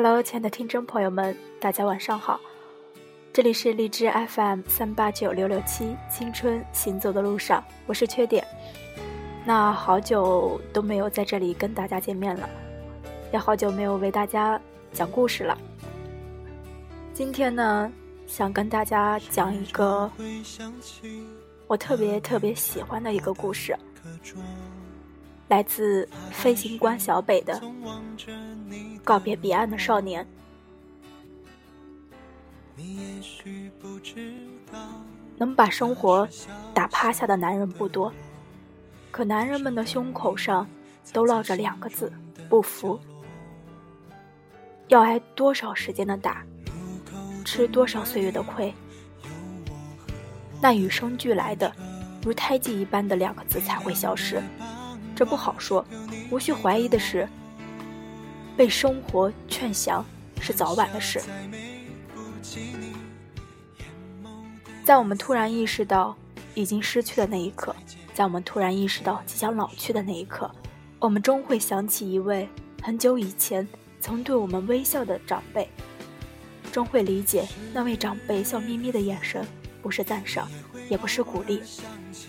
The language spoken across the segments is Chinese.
Hello，亲爱的听众朋友们，大家晚上好，这里是荔枝 FM 三八九六六七青春行走的路上，我是缺点。那好久都没有在这里跟大家见面了，也好久没有为大家讲故事了。今天呢，想跟大家讲一个我特别特别喜欢的一个故事，来自飞行官小北的。告别彼岸的少年，能把生活打趴下的男人不多，可男人们的胸口上都烙着两个字：不服。要挨多少时间的打，吃多少岁月的亏，那与生俱来的如胎记一般的两个字才会消失？这不好说。无需怀疑的是。被生活劝降是早晚的事。在我们突然意识到已经失去的那一刻，在我们突然意识到即将老去的那一刻，我们终会想起一位很久以前曾对我们微笑的长辈，终会理解那位长辈笑眯眯的眼神，不是赞赏，也不是鼓励，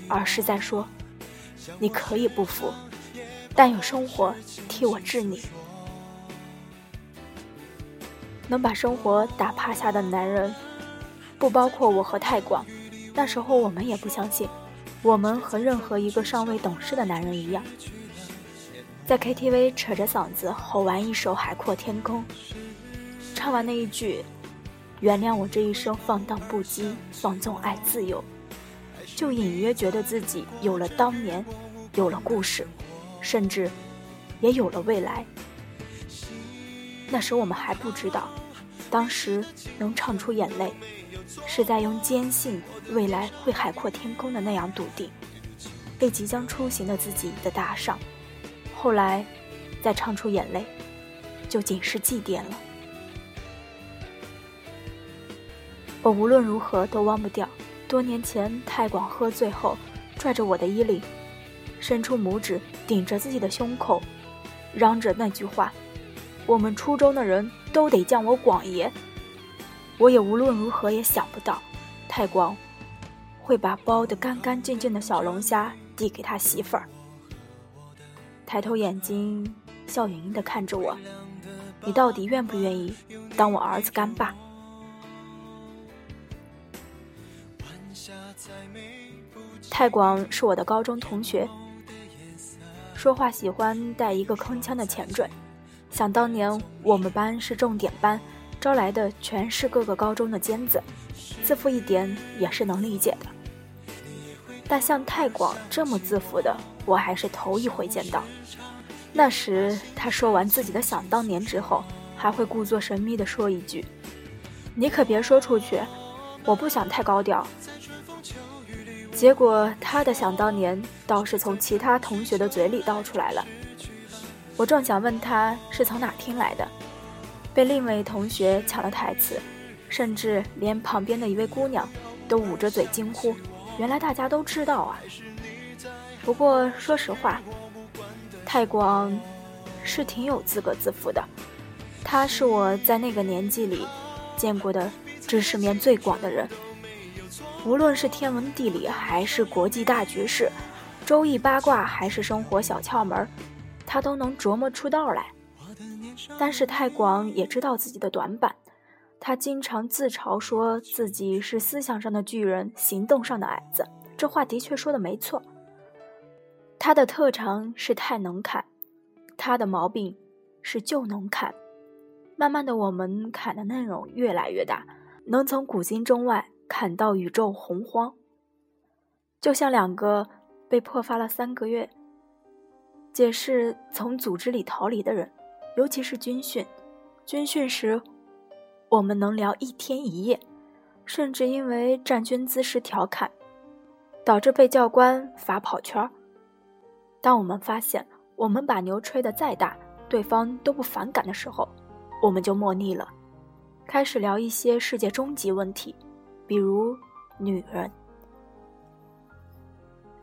而是在说：“你可以不服，但有生活替我治你。”能把生活打趴下的男人，不包括我和泰广。那时候我们也不相信，我们和任何一个尚未懂事的男人一样，在 KTV 扯着嗓子吼完一首《海阔天空》，唱完那一句“原谅我这一生放荡不羁，放纵爱自由”，就隐约觉得自己有了当年，有了故事，甚至也有了未来。那时我们还不知道。当时能唱出眼泪，是在用坚信未来会海阔天空的那样笃定，被即将出行的自己的打赏。后来，再唱出眼泪，就仅是祭奠了。我无论如何都忘不掉，多年前太广喝醉后，拽着我的衣领，伸出拇指顶着自己的胸口，嚷着那句话。我们初中的人都得叫我广爷，我也无论如何也想不到，太广会把剥得干干净净的小龙虾递给他媳妇儿。抬头眼睛，笑盈盈地看着我，你到底愿不愿意当我儿子干爸？太广是我的高中同学，说话喜欢带一个铿锵的前缀。想当年，我们班是重点班，招来的全是各个高中的尖子，自负一点也是能理解的。但像太广这么自负的，我还是头一回见到。那时他说完自己的想当年之后，还会故作神秘地说一句：“你可别说出去，我不想太高调。”结果他的想当年倒是从其他同学的嘴里倒出来了。我正想问他是从哪听来的，被另一位同学抢了台词，甚至连旁边的一位姑娘都捂着嘴惊呼：“原来大家都知道啊！”不过说实话，太广是挺有资格自负的，他是我在那个年纪里见过的知识面最广的人，无论是天文地理还是国际大局势，周易八卦还是生活小窍门。他都能琢磨出道来，但是太广也知道自己的短板。他经常自嘲说自己是思想上的巨人，行动上的矮子。这话的确说的没错。他的特长是太能砍，他的毛病是就能砍。慢慢的，我们砍的内容越来越大，能从古今中外砍到宇宙洪荒。就像两个被破发了三个月。解释从组织里逃离的人，尤其是军训。军训时，我们能聊一天一夜，甚至因为站军姿势调侃，导致被教官罚跑圈儿。当我们发现我们把牛吹得再大，对方都不反感的时候，我们就默逆了，开始聊一些世界终极问题，比如女人。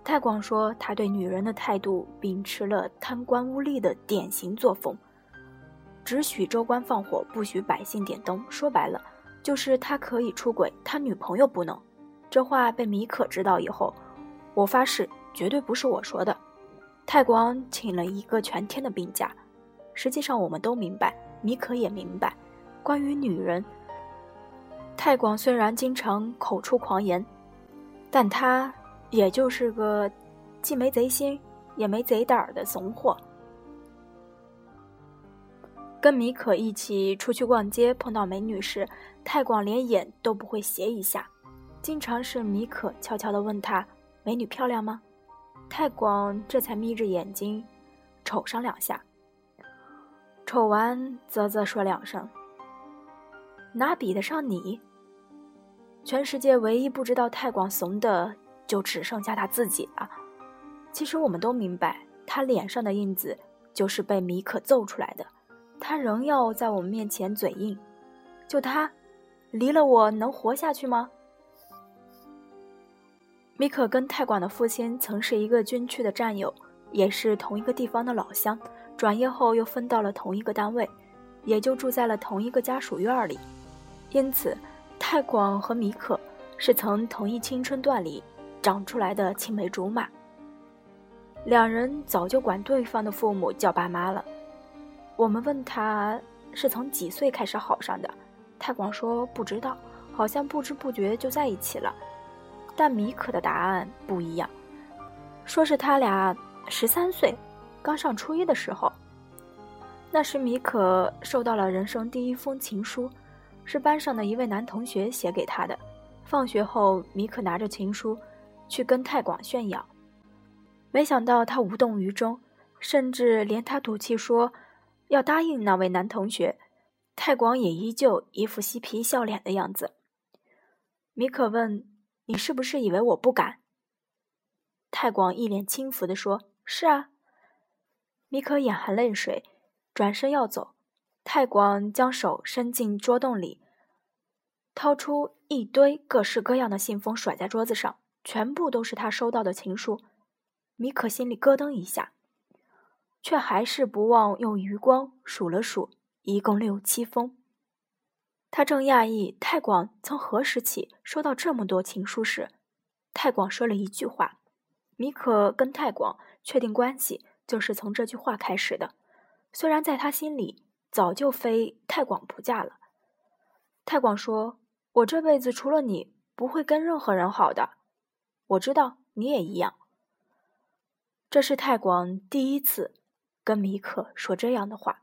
泰广说，他对女人的态度秉持了贪官污吏的典型作风。只许州官放火，不许百姓点灯。说白了，就是他可以出轨，他女朋友不能。这话被米可知道以后，我发誓绝对不是我说的。泰广请了一个全天的病假。实际上，我们都明白，米可也明白，关于女人，太广虽然经常口出狂言，但他也就是个既没贼心也没贼胆的怂货。跟米可一起出去逛街，碰到美女时，太广连眼都不会斜一下，经常是米可悄悄地问他：“美女漂亮吗？”太广这才眯着眼睛瞅上两下。瞅完，啧啧说两声：“哪比得上你？”全世界唯一不知道泰广怂的，就只剩下他自己了。其实我们都明白，他脸上的印子就是被米可揍出来的。他仍要在我们面前嘴硬，就他，离了我能活下去吗？米可跟泰广的父亲曾是一个军区的战友，也是同一个地方的老乡。转业后又分到了同一个单位，也就住在了同一个家属院里，因此，太广和米可是从同一青春段里长出来的青梅竹马。两人早就管对方的父母叫爸妈了。我们问他是从几岁开始好上的，太广说不知道，好像不知不觉就在一起了。但米可的答案不一样，说是他俩十三岁。刚上初一的时候，那时米可收到了人生第一封情书，是班上的一位男同学写给他的。放学后，米可拿着情书去跟太广炫耀，没想到他无动于衷，甚至连他赌气说要答应那位男同学，太广也依旧一副嬉皮笑脸的样子。米可问：“你是不是以为我不敢？”太广一脸轻浮地说：“是啊。”米可眼含泪水，转身要走。太广将手伸进桌洞里，掏出一堆各式各样的信封，甩在桌子上，全部都是他收到的情书。米可心里咯噔一下，却还是不忘用余光数了数，一共六七封。他正讶异太广从何时起收到这么多情书时，太广说了一句话：“米可跟太广确定关系。”就是从这句话开始的，虽然在他心里早就非太广不嫁了。太广说：“我这辈子除了你，不会跟任何人好的。我知道你也一样。”这是太广第一次跟米可说这样的话。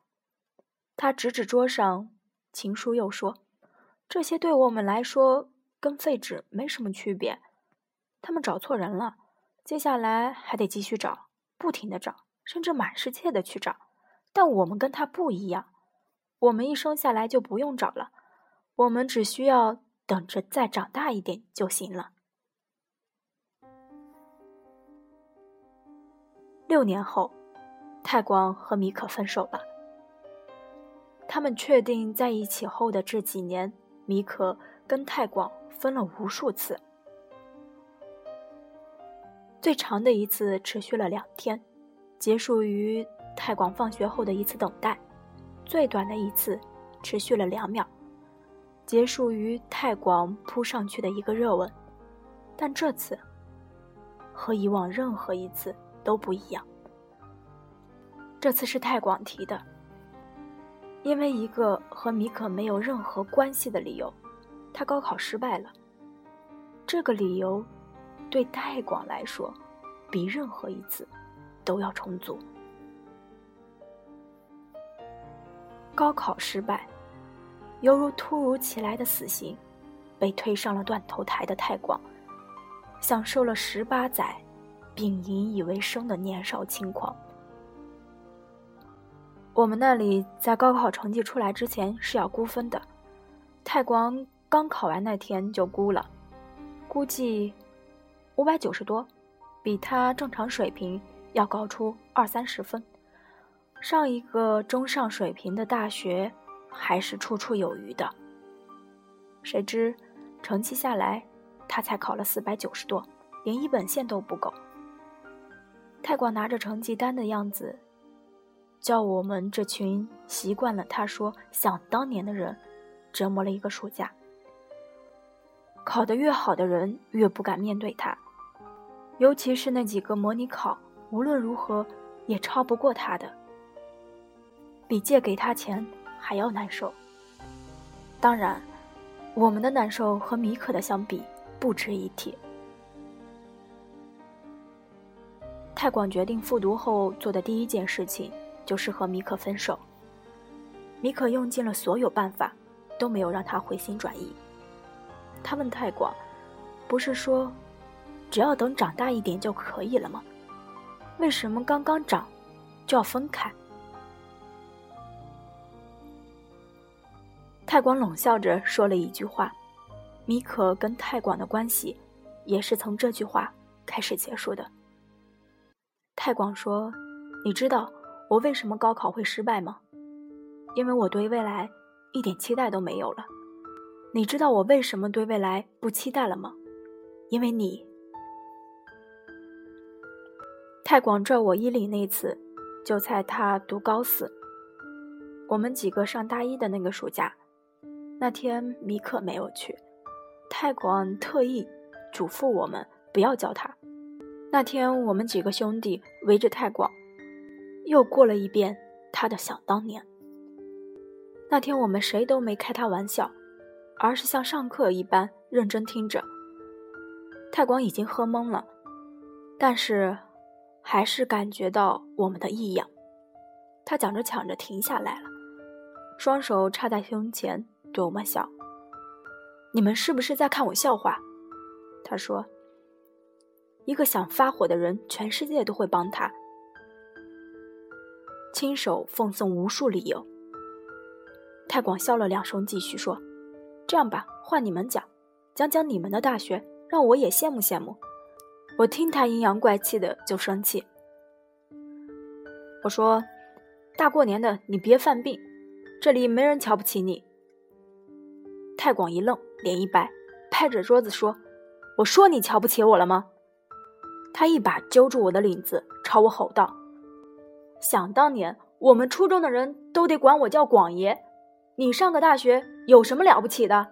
他指指桌上情书，又说：“这些对我们来说跟废纸没什么区别。他们找错人了，接下来还得继续找，不停的找。”甚至满世界的去找，但我们跟他不一样。我们一生下来就不用找了，我们只需要等着再长大一点就行了。六年后，太广和米可分手了。他们确定在一起后的这几年，米可跟太广分了无数次，最长的一次持续了两天。结束于太广放学后的一次等待，最短的一次持续了两秒，结束于太广扑上去的一个热吻，但这次和以往任何一次都不一样。这次是太广提的，因为一个和米可没有任何关系的理由，他高考失败了。这个理由对太广来说，比任何一次。都要充足。高考失败，犹如突如其来的死刑，被推上了断头台的太广，享受了十八载并引以为生的年少轻狂。我们那里在高考成绩出来之前是要估分的，太广刚考完那天就估了，估计五百九十多，比他正常水平。要高出二三十分，上一个中上水平的大学还是绰绰有余的。谁知成绩下来，他才考了四百九十多，连一本线都不够。太广拿着成绩单的样子，叫我们这群习惯了他说想当年的人折磨了一个暑假。考得越好的人越不敢面对他，尤其是那几个模拟考无论如何也超不过他的，比借给他钱还要难受。当然，我们的难受和米可的相比不值一提。太广决定复读后做的第一件事情。就是和米可分手。米可用尽了所有办法，都没有让他回心转意。他问太广：“不是说，只要等长大一点就可以了吗？为什么刚刚长，就要分开？”泰广冷笑着说了一句话：“米可跟泰广的关系，也是从这句话开始结束的。”泰广说：“你知道。”我为什么高考会失败吗？因为我对未来一点期待都没有了。你知道我为什么对未来不期待了吗？因为你。泰广拽我衣领那次，就在他读高四，我们几个上大一的那个暑假，那天米可没有去，泰广特意嘱咐我们不要叫他。那天我们几个兄弟围着泰广。又过了一遍他的想当年。那天我们谁都没开他玩笑，而是像上课一般认真听着。泰广已经喝懵了，但是还是感觉到我们的异样。他讲着讲着停下来了，双手插在胸前对我们笑：“你们是不是在看我笑话？”他说：“一个想发火的人，全世界都会帮他。”亲手奉送无数理由。太广笑了两声，继续说：“这样吧，换你们讲，讲讲你们的大学，让我也羡慕羡慕。”我听他阴阳怪气的就生气。我说：“大过年的，你别犯病，这里没人瞧不起你。”太广一愣，脸一白，拍着桌子说：“我说你瞧不起我了吗？”他一把揪住我的领子，朝我吼道。想当年，我们初中的人都得管我叫广爷。你上个大学有什么了不起的？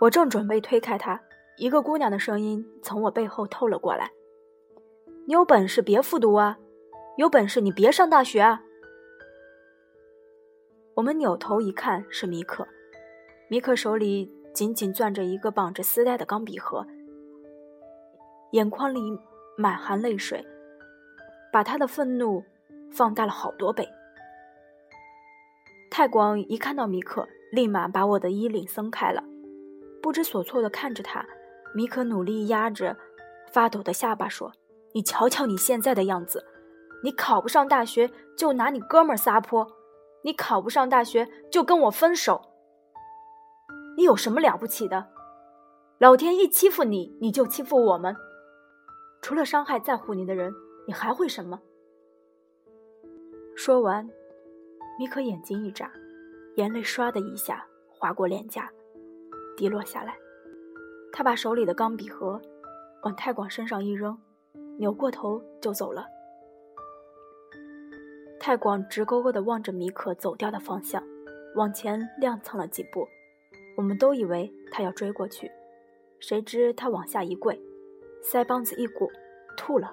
我正准备推开他，一个姑娘的声音从我背后透了过来：“你有本事别复读啊！有本事你别上大学啊！”我们扭头一看，是米可。米可手里紧紧攥着一个绑着丝带的钢笔盒，眼眶里满含泪水。把他的愤怒放大了好多倍。太广一看到米可，立马把我的衣领松开了，不知所措地看着他。米可努力压着发抖的下巴说：“你瞧瞧你现在的样子，你考不上大学就拿你哥们撒泼，你考不上大学就跟我分手，你有什么了不起的？老天一欺负你，你就欺负我们，除了伤害在乎你的人。”你还会什么？说完，米可眼睛一眨，眼泪唰的一下划过脸颊，滴落下来。他把手里的钢笔盒往太广身上一扔，扭过头就走了。泰广直勾勾地望着米可走掉的方向，往前踉跄了几步。我们都以为他要追过去，谁知他往下一跪，腮帮子一鼓，吐了。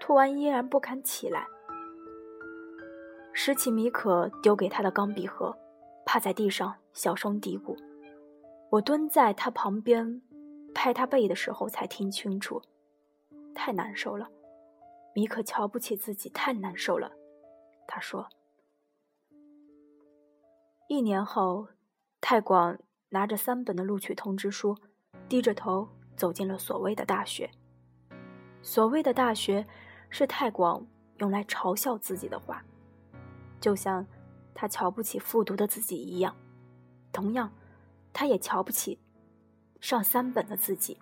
吐完依然不肯起来，拾起米可丢给他的钢笔盒，趴在地上小声嘀咕。我蹲在他旁边，拍他背的时候才听清楚，太难受了。米可瞧不起自己，太难受了。他说。一年后，泰广拿着三本的录取通知书，低着头走进了所谓的大学。所谓的大学。是泰广用来嘲笑自己的话，就像他瞧不起复读的自己一样，同样，他也瞧不起上三本的自己。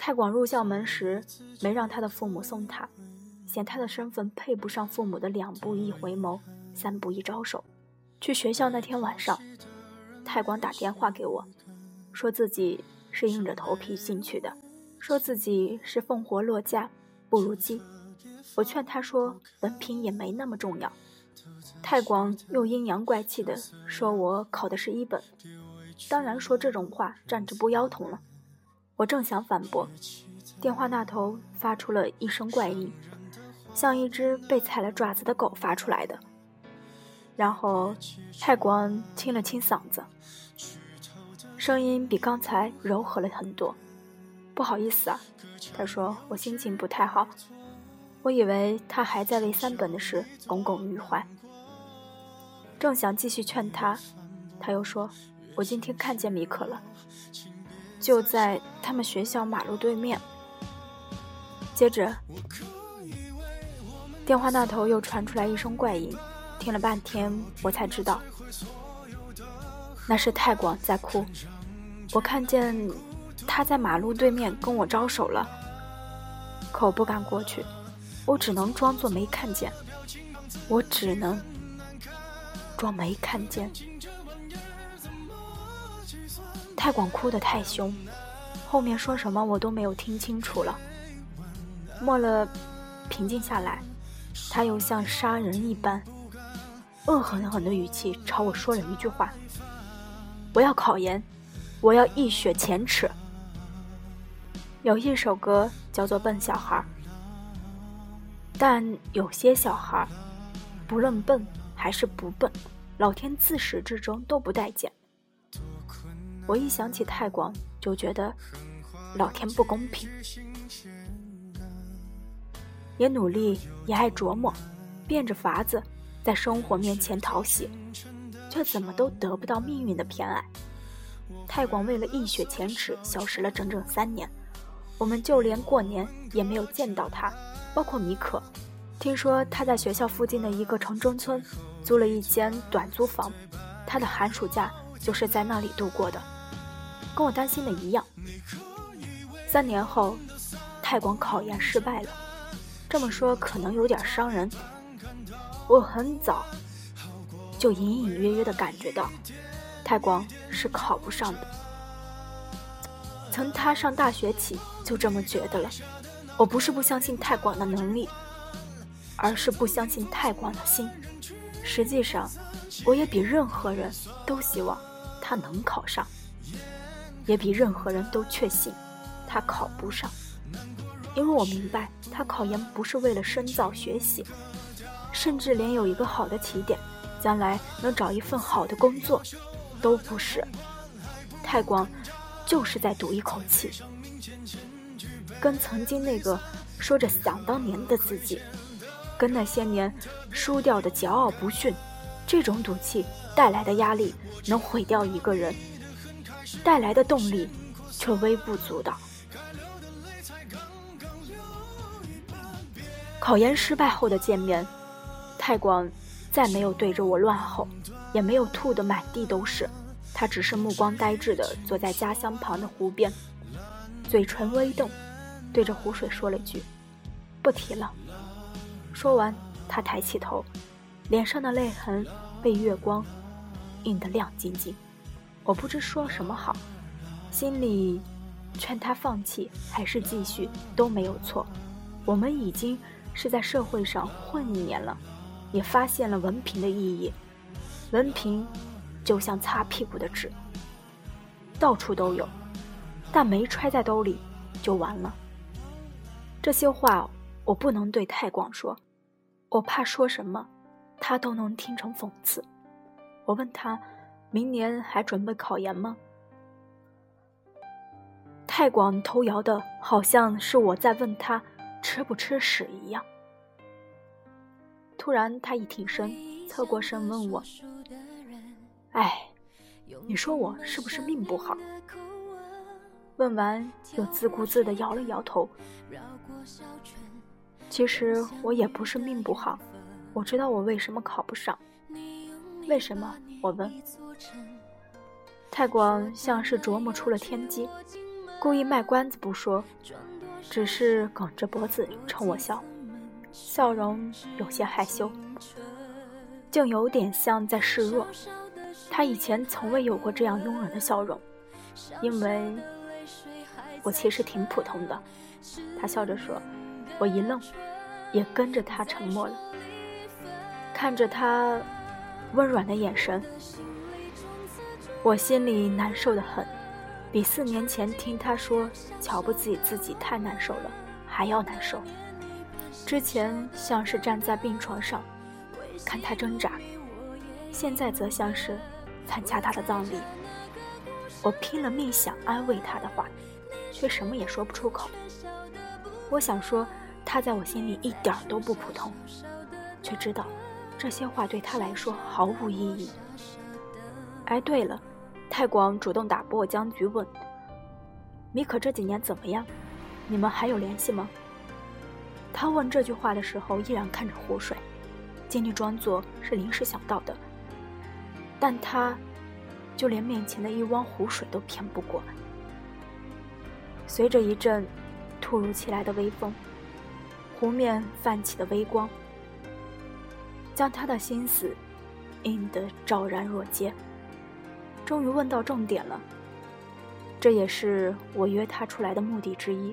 太广入校门时没让他的父母送他，嫌他的身份配不上父母的两步一回眸，三步一招手。去学校那天晚上，太广打电话给我，说自己是硬着头皮进去的。说自己是凤活落嫁，不如鸡。我劝他说，文凭也没那么重要。太广又阴阳怪气的说我考的是一本，当然说这种话站着不腰疼了。我正想反驳，电话那头发出了一声怪音，像一只被踩了爪子的狗发出来的。然后太广清了清嗓子，声音比刚才柔和了很多。不好意思啊，他说我心情不太好。我以为他还在为三本的事耿耿于怀，正想继续劝他，他又说：“我今天看见米可了，就在他们学校马路对面。”接着，电话那头又传出来一声怪音，听了半天，我才知道那是泰广在哭。我看见他在马路对面跟我招手了，可我不敢过去。我只能装作没看见，我只能装没看见。太广哭得太凶，后面说什么我都没有听清楚了。末了，平静下来，他又像杀人一般，恶狠狠的语气朝我说了一句话：“我要考研，我要一雪前耻。”有一首歌叫做《笨小孩》。但有些小孩，不论笨还是不笨，老天自始至终都不待见。我一想起太广，就觉得老天不公平。也努力，也爱琢磨，变着法子在生活面前讨喜，却怎么都得不到命运的偏爱。太广为了一雪前耻，消失了整整三年，我们就连过年也没有见到他。包括米可，听说他在学校附近的一个城中村租了一间短租房，他的寒暑假就是在那里度过的，跟我担心的一样。三年后，泰广考研失败了，这么说可能有点伤人。我很早就隐隐约约的感觉到，泰广是考不上的，从他上大学起就这么觉得了。我不是不相信泰广的能力，而是不相信泰广的心。实际上，我也比任何人都希望他能考上，也比任何人都确信他考不上。因为我明白，他考研不是为了深造学习，甚至连有一个好的起点，将来能找一份好的工作，都不是。太广就是在赌一口气。跟曾经那个说着想当年的自己，跟那些年输掉的骄傲不逊，这种赌气带来的压力能毁掉一个人，带来的动力却微不足道。考研失败后的见面，太广再没有对着我乱吼，也没有吐得满地都是，他只是目光呆滞地坐在家乡旁的湖边，嘴唇微动。对着湖水说了句：“不提了。”说完，他抬起头，脸上的泪痕被月光映得亮晶晶。我不知说什么好，心里劝他放弃还是继续都没有错。我们已经是在社会上混一年了，也发现了文凭的意义。文凭就像擦屁股的纸，到处都有，但没揣在兜里就完了。这些话我不能对太广说，我怕说什么，他都能听成讽刺。我问他，明年还准备考研吗？太广头摇的好像是我在问他吃不吃屎一样。突然他一挺身，侧过身问我：“哎，你说我是不是命不好？”问完又自顾自地摇了摇头。其实我也不是命不好，我知道我为什么考不上。为什么？我问。太广像是琢磨出了天机，故意卖关子不说，只是梗着脖子冲我笑，笑容有些害羞，竟有点像在示弱。他以前从未有过这样慵懒的笑容，因为我其实挺普通的。他笑着说：“我一愣，也跟着他沉默了。看着他温软的眼神，我心里难受的很，比四年前听他说瞧不起自己太难受了还要难受。之前像是站在病床上看他挣扎，现在则像是参加他的葬礼。我拼了命想安慰他的话，却什么也说不出口。我想说他在我心里一点都不普通，却知道这些话对他来说毫无意义。哎，对了，太广主动打破僵局问：“米可这几年怎么样？你们还有联系吗？”他问这句话的时候，依然看着湖水，尽力装作是临时想到的，但他。就连面前的一汪湖水都骗不过。随着一阵突如其来的微风，湖面泛起的微光，将他的心思映得昭然若揭。终于问到重点了，这也是我约他出来的目的之一。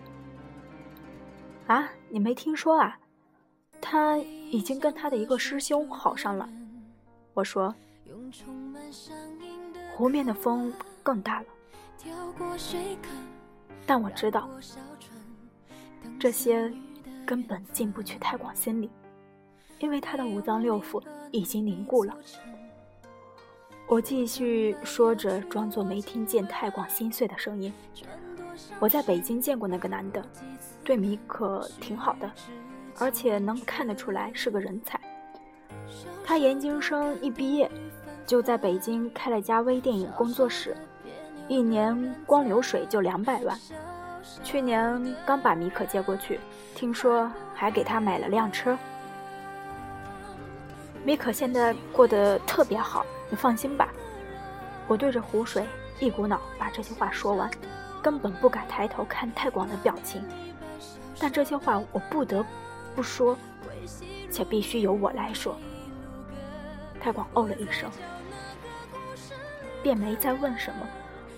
啊，你没听说啊？他已经跟他的一个师兄好上了。我说。湖面的风更大了，但我知道，这些根本进不去太广心里，因为他的五脏六腑已经凝固了。我继续说着，装作没听见太广心碎的声音。我在北京见过那个男的，对米可挺好的，而且能看得出来是个人才。他研究生一毕业。就在北京开了家微电影工作室，一年光流水就两百万。去年刚把米可接过去，听说还给他买了辆车。米可现在过得特别好，你放心吧。我对着湖水一股脑把这些话说完，根本不敢抬头看太广的表情。但这些话我不得不说，且必须由我来说。太广哦了一声。便没再问什么，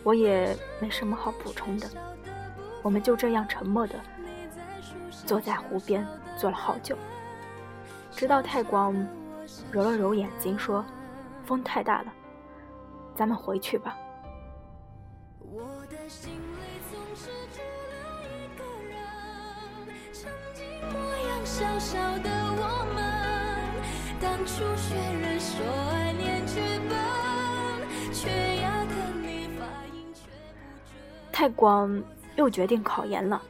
我也没什么好补充的。我们就这样沉默的坐在湖边，坐了好久，直到太广揉了揉眼睛，说：“风太大了，咱们回去吧。”当初学人说爱念剧本。太广又决定考研了，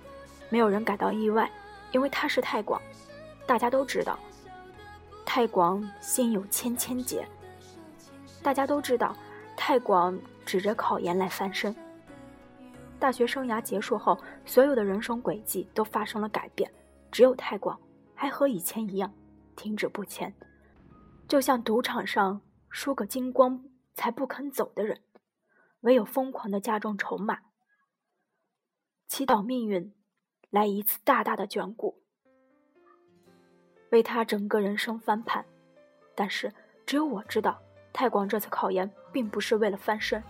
没有人感到意外，因为他是太广，大家都知道。太广心有千千结，大家都知道，太广指着考研来翻身。大学生涯结束后，所有的人生轨迹都发生了改变，只有太广还和以前一样，停止不前，就像赌场上输个精光才不肯走的人，唯有疯狂的加重筹码。祈祷命运来一次大大的眷顾，为他整个人生翻盘。但是只有我知道，太广这次考研并不是为了翻身。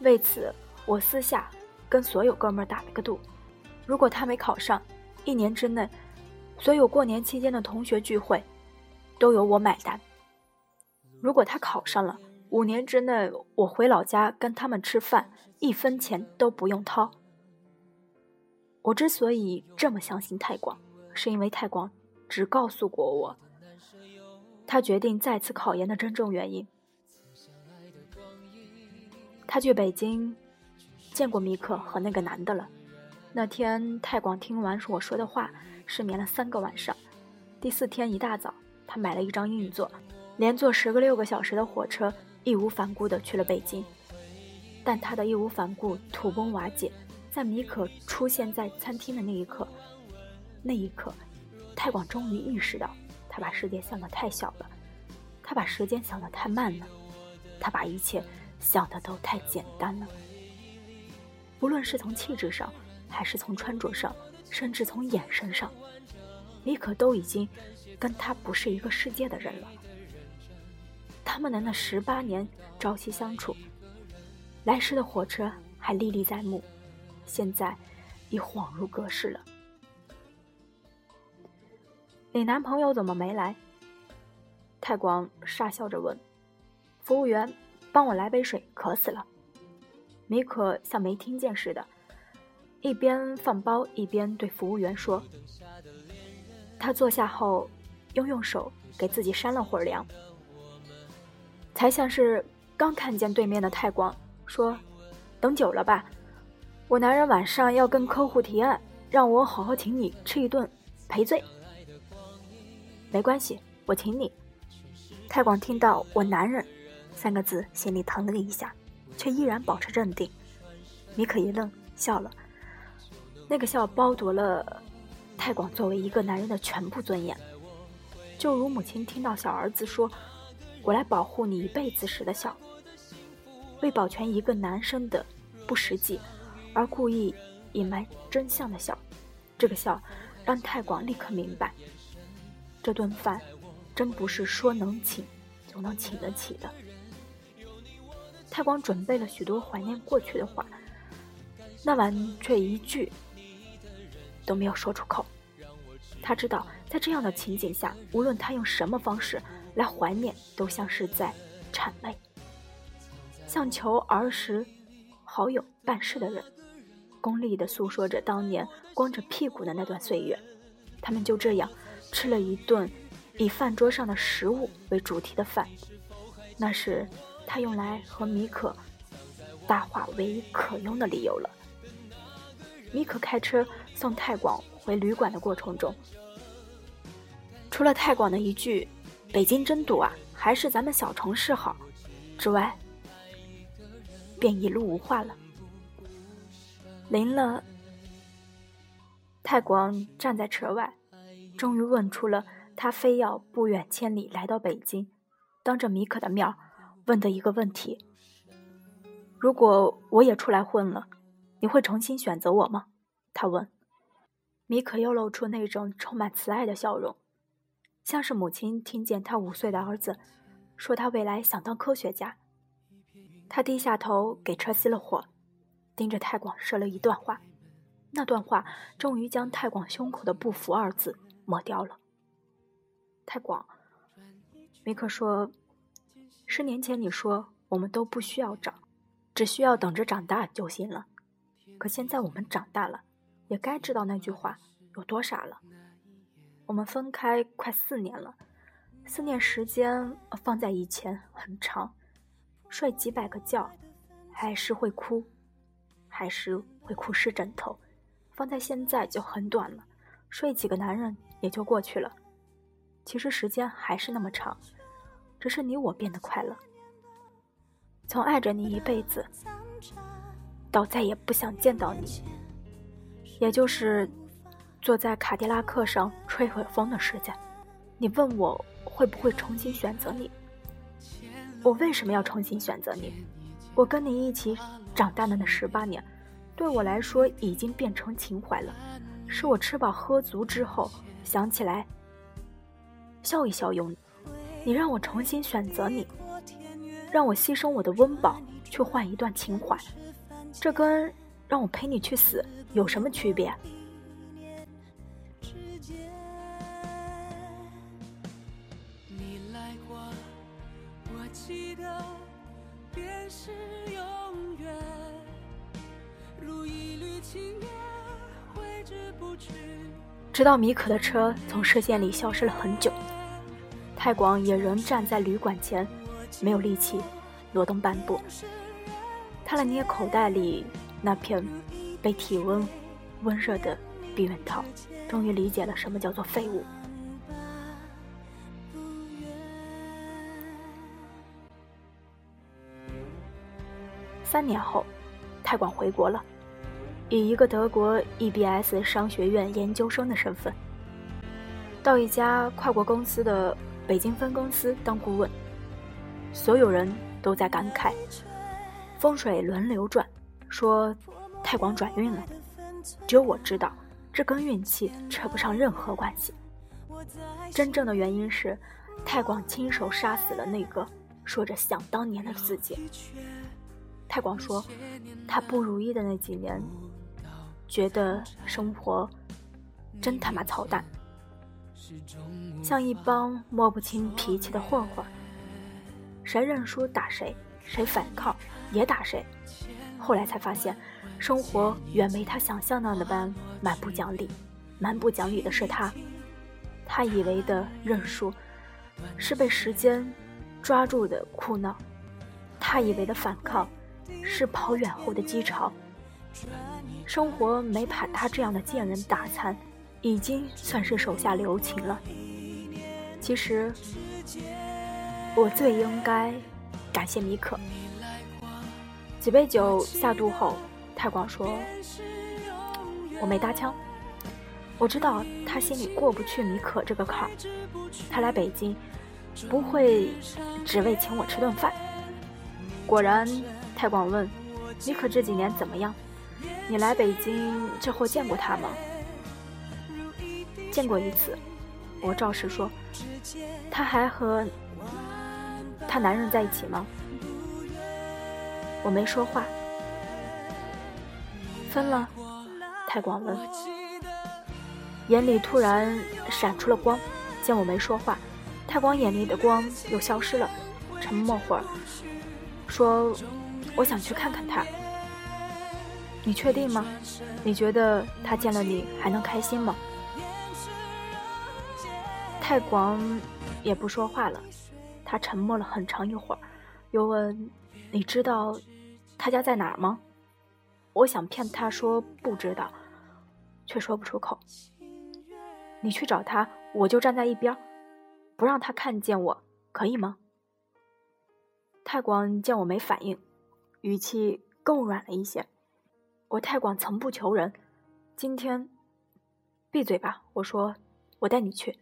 为此，我私下跟所有哥们打了个赌：如果他没考上，一年之内，所有过年期间的同学聚会都由我买单；如果他考上了，五年之内我回老家跟他们吃饭，一分钱都不用掏。我之所以这么相信太广，是因为太广只告诉过我，他决定再次考研的真正原因。他去北京见过米可和那个男的了。那天太广听完我说的话，失眠了三个晚上。第四天一大早，他买了一张硬座，连坐十个六个小时的火车，义无反顾地去了北京。但他的义无反顾土崩瓦解。在米可出现在餐厅的那一刻，那一刻，太广终于意识到，他把世界想得太小了，他把时间想得太慢了，他把一切想的都太简单了。无论是从气质上，还是从穿着上，甚至从眼神上，米可都已经跟他不是一个世界的人了。他们的那十八年朝夕相处，来时的火车还历历在目。现在已恍如隔世了。你男朋友怎么没来？”太广傻笑着问：“服务员，帮我来杯水，渴死了。”米可像没听见似的，一边放包一边对服务员说：“他坐下后，又用手给自己扇了会儿凉，才像是刚看见对面的太广，说：‘等久了吧？我男人晚上要跟客户提案，让我好好请你吃一顿赔罪。’没关系，我请你。”太广听到“我男人”三个字，心里疼了一下，却依然保持镇定。米可一愣，笑了。那个笑剥夺了太广作为一个男人的全部尊严，就如母亲听到小儿子说“我来保护你一辈子”时的笑。为保全一个男生的不实际而故意隐瞒真相的笑，这个笑让太广立刻明白，这顿饭。真不是说能请就能请得起的。太光准备了许多怀念过去的话，那晚却一句都没有说出口。他知道，在这样的情景下，无论他用什么方式来怀念，都像是在谄媚，像求儿时好友办事的人，功利地诉说着当年光着屁股的那段岁月。他们就这样吃了一顿。以饭桌上的食物为主题的饭，那是他用来和米可搭话唯一可用的理由了。米可开车送泰广回旅馆的过程中，除了泰广的一句“北京真堵啊，还是咱们小城市好”之外，便一路无话了。临了，泰广站在车外，终于问出了。他非要不远千里来到北京，当着米可的面问的一个问题：如果我也出来混了，你会重新选择我吗？他问。米可又露出那种充满慈爱的笑容，像是母亲听见他五岁的儿子说他未来想当科学家。他低下头给车熄了火，盯着太广说了一段话，那段话终于将太广胸口的不服二字抹掉了。太广，梅克说：“十年前你说我们都不需要长，只需要等着长大就行了。可现在我们长大了，也该知道那句话有多傻了。我们分开快四年了，四年时间放在以前很长，睡几百个觉，还是会哭，还是会哭湿枕头；放在现在就很短了，睡几个男人也就过去了。”其实时间还是那么长，只是你我变得快乐。从爱着你一辈子，到再也不想见到你，也就是坐在卡迪拉克上吹会风的时间。你问我会不会重新选择你？我为什么要重新选择你？我跟你一起长大的那十八年，对我来说已经变成情怀了。是我吃饱喝足之后想起来。笑一笑，用你让我重新选择你，让我牺牲我的温饱去换一段情怀，这跟让我陪你去死有什么区别？直到米可的车从视线里消失了很久。泰广也仍站在旅馆前，没有力气挪动半步。他来捏口袋里那片被体温温热的避孕套，终于理解了什么叫做废物。三年后，泰广回国了，以一个德国 EBS 商学院研究生的身份，到一家跨国公司的。北京分公司当顾问，所有人都在感慨，风水轮流转，说太广转运了。只有我知道，这跟运气扯不上任何关系。真正的原因是，太广亲手杀死了那个说着想当年的自己。太广说，他不如意的那几年，觉得生活真他妈操蛋。像一帮摸不清脾气的混混，谁认输打谁，谁反抗也打谁。后来才发现，生活远没他想象那般蛮不讲理，蛮不讲理的是他。他以为的认输，是被时间抓住的哭闹；他以为的反抗，是跑远后的激潮。生活没把他这样的贱人打残，已经算是手下留情了。其实，我最应该感谢米可。几杯酒下肚后，太广说：“我没搭腔。”我知道他心里过不去米可这个坎儿，他来北京不会只为请我吃顿饭。果然，太广问米可这几年怎么样？你来北京之后见过他吗？见过一次。我照实说。他还和他男人在一起吗？我没说话。分了。太广问。眼里突然闪出了光，见我没说话，太光眼里的光又消失了，沉默会儿，说：“我想去看看他。你确定吗？你觉得他见了你还能开心吗？”泰广也不说话了，他沉默了很长一会儿，又问：“你知道他家在哪儿吗？”我想骗他说不知道，却说不出口。你去找他，我就站在一边，不让他看见我，可以吗？泰广见我没反应，语气更软了一些。我太广从不求人，今天闭嘴吧。我说，我带你去。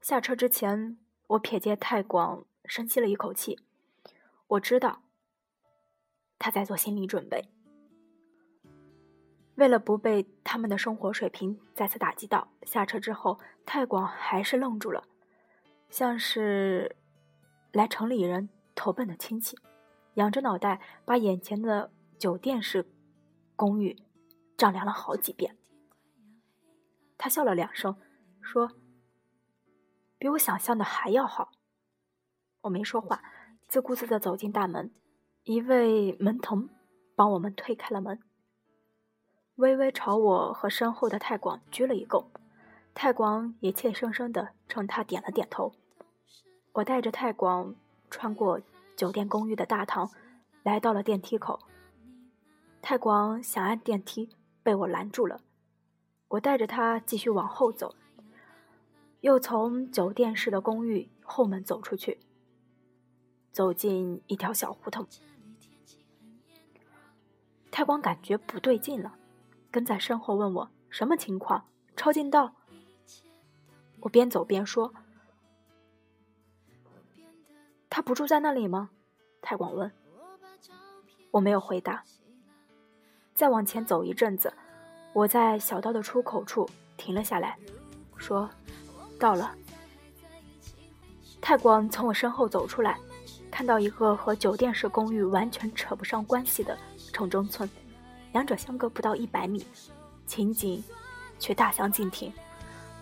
下车之前，我瞥见太广深吸了一口气，我知道他在做心理准备。为了不被他们的生活水平再次打击到，下车之后，太广还是愣住了，像是来城里人投奔的亲戚，仰着脑袋把眼前的酒店式公寓丈量了好几遍。他笑了两声，说：“比我想象的还要好。”我没说话，自顾自的走进大门，一位门童帮我们推开了门。微微朝我和身后的太广鞠了一躬，太广也怯生生的冲他点了点头。我带着太广穿过酒店公寓的大堂，来到了电梯口。太广想按电梯，被我拦住了。我带着他继续往后走，又从酒店式的公寓后门走出去，走进一条小胡同。太广感觉不对劲了。跟在身后问我什么情况？抄近道。我边走边说：“他不住在那里吗？”太广问。我没有回答。再往前走一阵子，我在小道的出口处停了下来，说：“到了。”太广从我身后走出来，看到一个和酒店式公寓完全扯不上关系的城中村。两者相隔不到一百米，情景却大相径庭。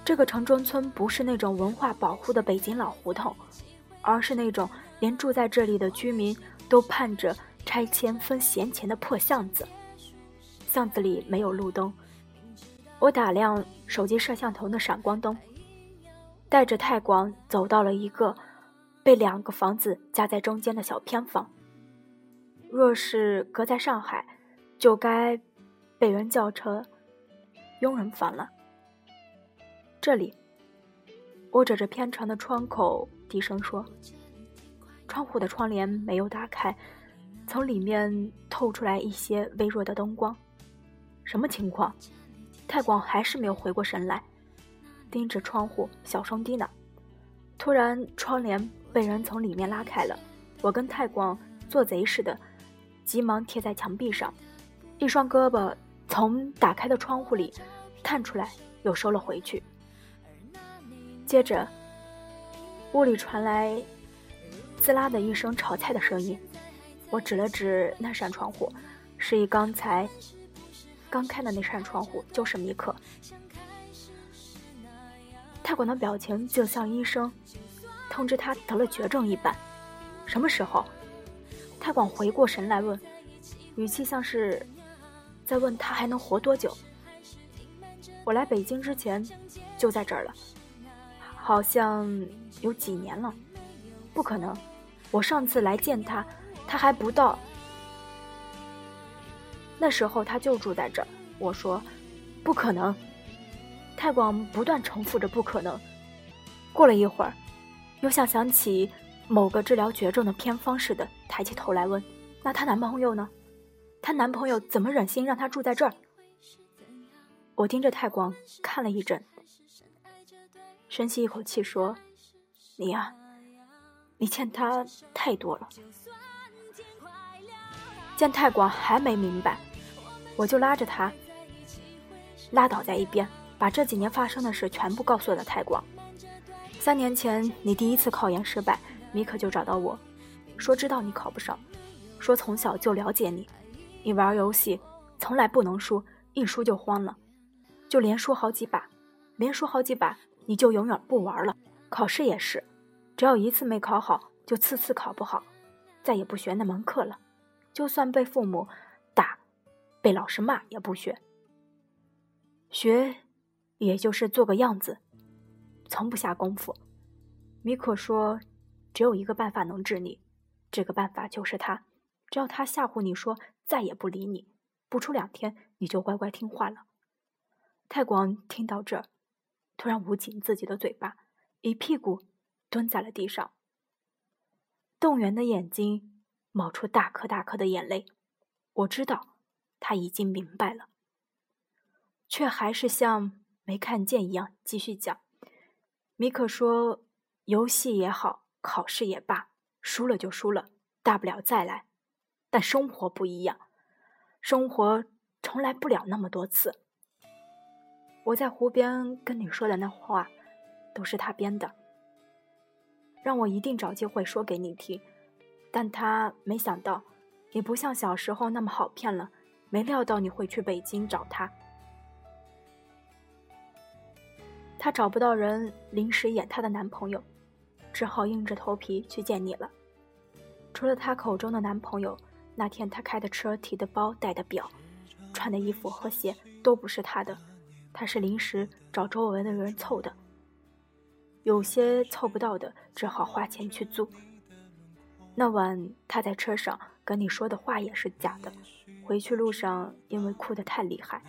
这个城中村不是那种文化保护的北京老胡同，而是那种连住在这里的居民都盼着拆迁分闲钱的破巷子。巷子里没有路灯，我打亮手机摄像头的闪光灯，带着太广走到了一个被两个房子夹在中间的小偏房。若是隔在上海，就该被人叫成佣人房了。这里，我指着偏长的窗口，低声说：“窗户的窗帘没有打开，从里面透出来一些微弱的灯光。什么情况？”太广还是没有回过神来，盯着窗户，小声低喃。突然，窗帘被人从里面拉开了，我跟太广做贼似的，急忙贴在墙壁上。一双胳膊从打开的窗户里探出来，又收了回去。接着，屋里传来滋啦的一声炒菜的声音。我指了指那扇窗户，示意刚才刚开的那扇窗户就是米可。太广的表情就像医生通知他得了绝症一般。什么时候？太广回过神来问，语气像是在问他还能活多久。我来北京之前就在这儿了，好像有几年了。不可能，我上次来见他，他还不到。那时候他就住在这儿。我说，不可能。太广不断重复着“不可能”。过了一会儿，又像想起某个治疗绝症的偏方似的，抬起头来问：“那她男朋友呢？她男朋友怎么忍心让她住在这儿？”我盯着太广看了一阵，深吸一口气说：“你呀，你欠他太多了。”见太广还没明白，我就拉着他拉倒在一边。把这几年发生的事全部告诉了太广。三年前你第一次考研失败，米可就找到我，说知道你考不上，说从小就了解你，你玩游戏从来不能输，一输就慌了，就连输好几把，连输好几把你就永远不玩了。考试也是，只要一次没考好，就次次考不好，再也不学那门课了，就算被父母，被老师骂也不学。学。也就是做个样子，从不下功夫。米可说，只有一个办法能治你，这个办法就是他。只要他吓唬你说再也不理你，不出两天你就乖乖听话了。太广听到这儿，突然捂紧自己的嘴巴，一屁股蹲在了地上，动员的眼睛冒出大颗大颗的眼泪。我知道他已经明白了，却还是像。没看见一样，继续讲。米可说：“游戏也好，考试也罢，输了就输了，大不了再来。但生活不一样，生活重来不了那么多次。我在湖边跟你说的那话，都是他编的，让我一定找机会说给你听。但他没想到，你不像小时候那么好骗了，没料到你会去北京找他。”她找不到人临时演她的男朋友，只好硬着头皮去见你了。除了她口中的男朋友，那天她开的车、提的包、戴的表、穿的衣服和鞋都不是她的，她是临时找周围的人凑的。有些凑不到的，只好花钱去租。那晚她在车上跟你说的话也是假的。回去路上因为哭得太厉害，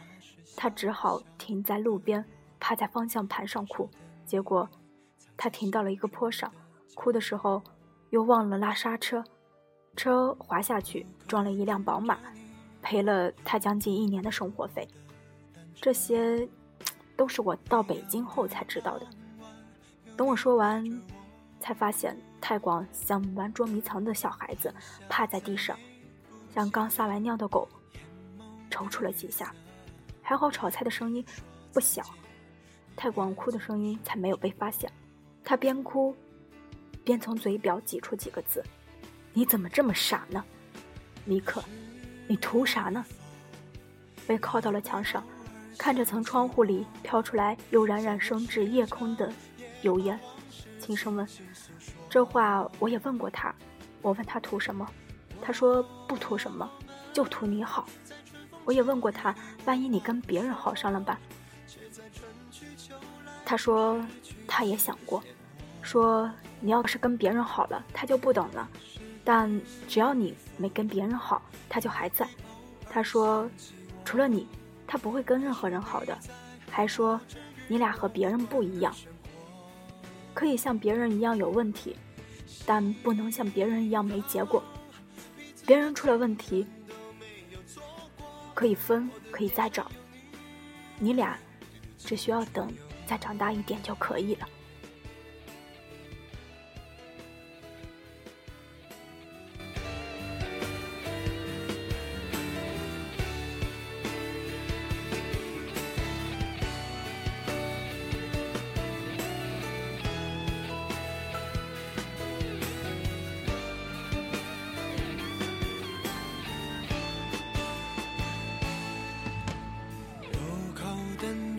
他只好停在路边。趴在方向盘上哭，结果他停到了一个坡上，哭的时候又忘了拉刹车，车滑下去撞了一辆宝马，赔了他将近一年的生活费。这些都是我到北京后才知道的。等我说完，才发现太广像玩捉迷藏的小孩子，趴在地上，像刚撒完尿的狗，抽搐了几下，还好炒菜的声音不小。太广哭的声音才没有被发现，他边哭，边从嘴表挤出几个字：“你怎么这么傻呢，米可？你图啥呢？”被靠到了墙上，看着从窗户里飘出来又冉冉升至夜空的油烟，轻声问：“这话我也问过他，我问他图什么，他说不图什么，就图你好。我也问过他，万一你跟别人好上了吧？”他说，他也想过，说你要是跟别人好了，他就不等了。但只要你没跟别人好，他就还在。他说，除了你，他不会跟任何人好的。还说，你俩和别人不一样，可以像别人一样有问题，但不能像别人一样没结果。别人出了问题，可以分，可以再找。你俩只需要等。再长大一点就可以了。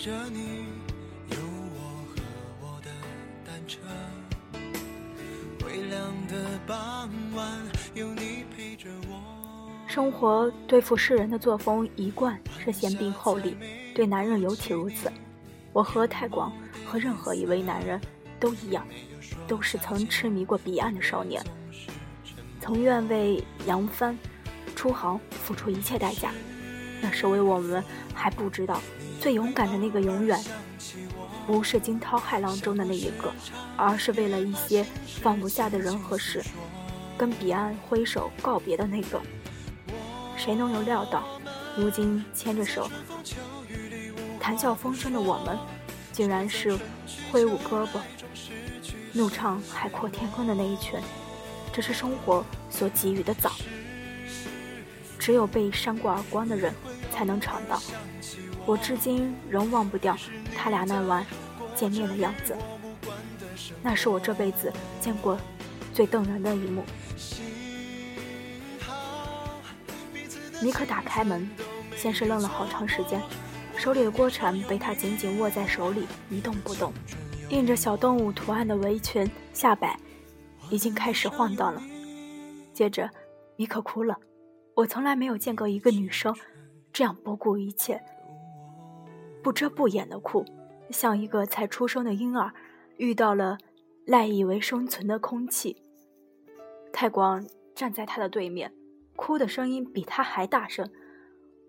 着你有我和我的单车微凉的傍晚有你陪着我。生活对付世人的作风一贯是先兵后利对男人尤其如此。我和泰广和任何一位男人都一样都是曾痴迷过彼岸的少年。曾愿为扬帆出航付出一切代价那是为我们还不知道最勇敢的那个永远不是惊涛骇浪中的那一个，而是为了一些放不下的人和事，跟彼岸挥手告别的那个。谁能有料到，如今牵着手谈笑风生的我们，竟然是挥舞胳膊怒唱海阔天空的那一群。这是生活所给予的枣，只有被扇过耳光的人才能尝到。我至今仍忘不掉他俩那晚见面的样子，那是我这辈子见过最动人的一幕。米可打开门，先是愣了好长时间，手里的锅铲被他紧紧握在手里，一动不动。印着小动物图案的围裙下摆已经开始晃荡了。接着，米可哭了。我从来没有见过一个女生这样不顾一切、不遮不掩的哭，像一个才出生的婴儿遇到了赖以为生存的空气。太广站在他的对面。哭的声音比他还大声，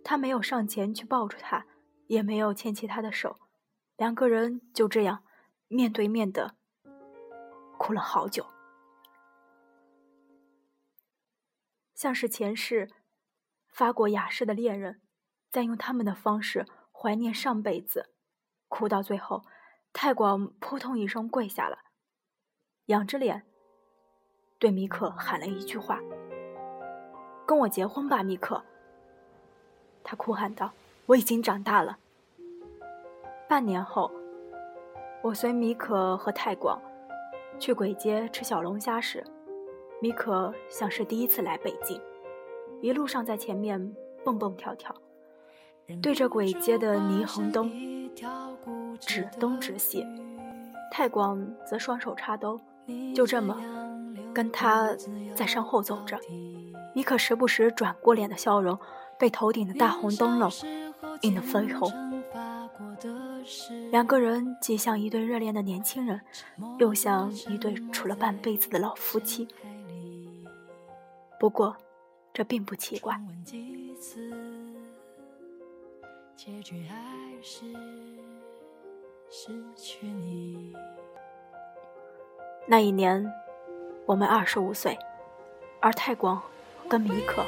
他没有上前去抱住他，也没有牵起他的手，两个人就这样面对面的哭了好久，像是前世发过雅誓的恋人，在用他们的方式怀念上辈子，哭到最后，太广扑通一声跪下了，仰着脸对米可喊了一句话。跟我结婚吧，米克。他哭喊道：“我已经长大了。”半年后，我随米可和太广去鬼街吃小龙虾时，米可像是第一次来北京，一路上在前面蹦蹦跳跳，对着鬼街的霓虹灯指东指西。太广则双手插兜，就这么跟他在身后走着。你可时不时转过脸的笑容，被头顶的大红灯笼映得绯红。两个人既像一对热恋的年轻人，又像一对处了半辈子的老夫妻。不过，这并不奇怪。结局还是失去你那一年，我们二十五岁，而泰广。跟米可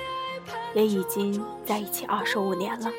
也已经在一起二十五年了。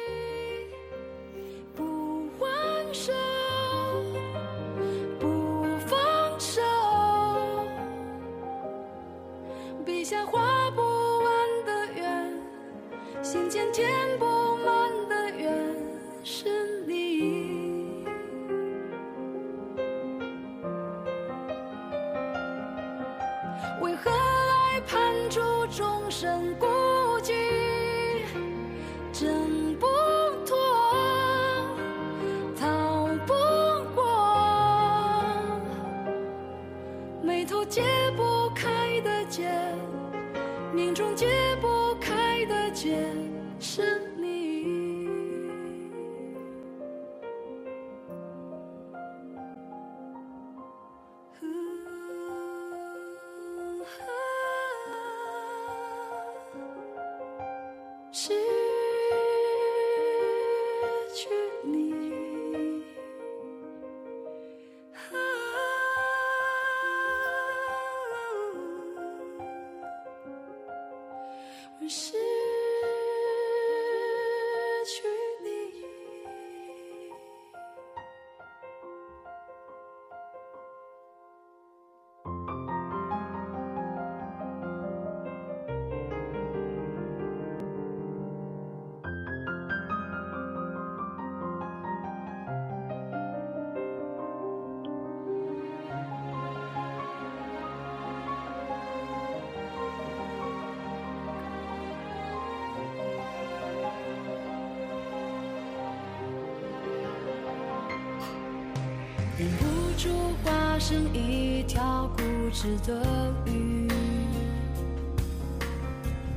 化身一条固执的鱼，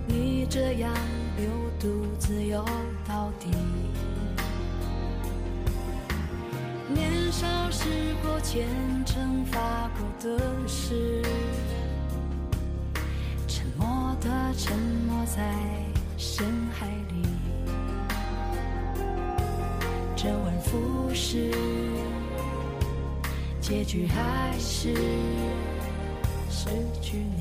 你这样。流独自游到底。年少时过虔诚发过的誓，沉默的沉没在深海结局还是失去你。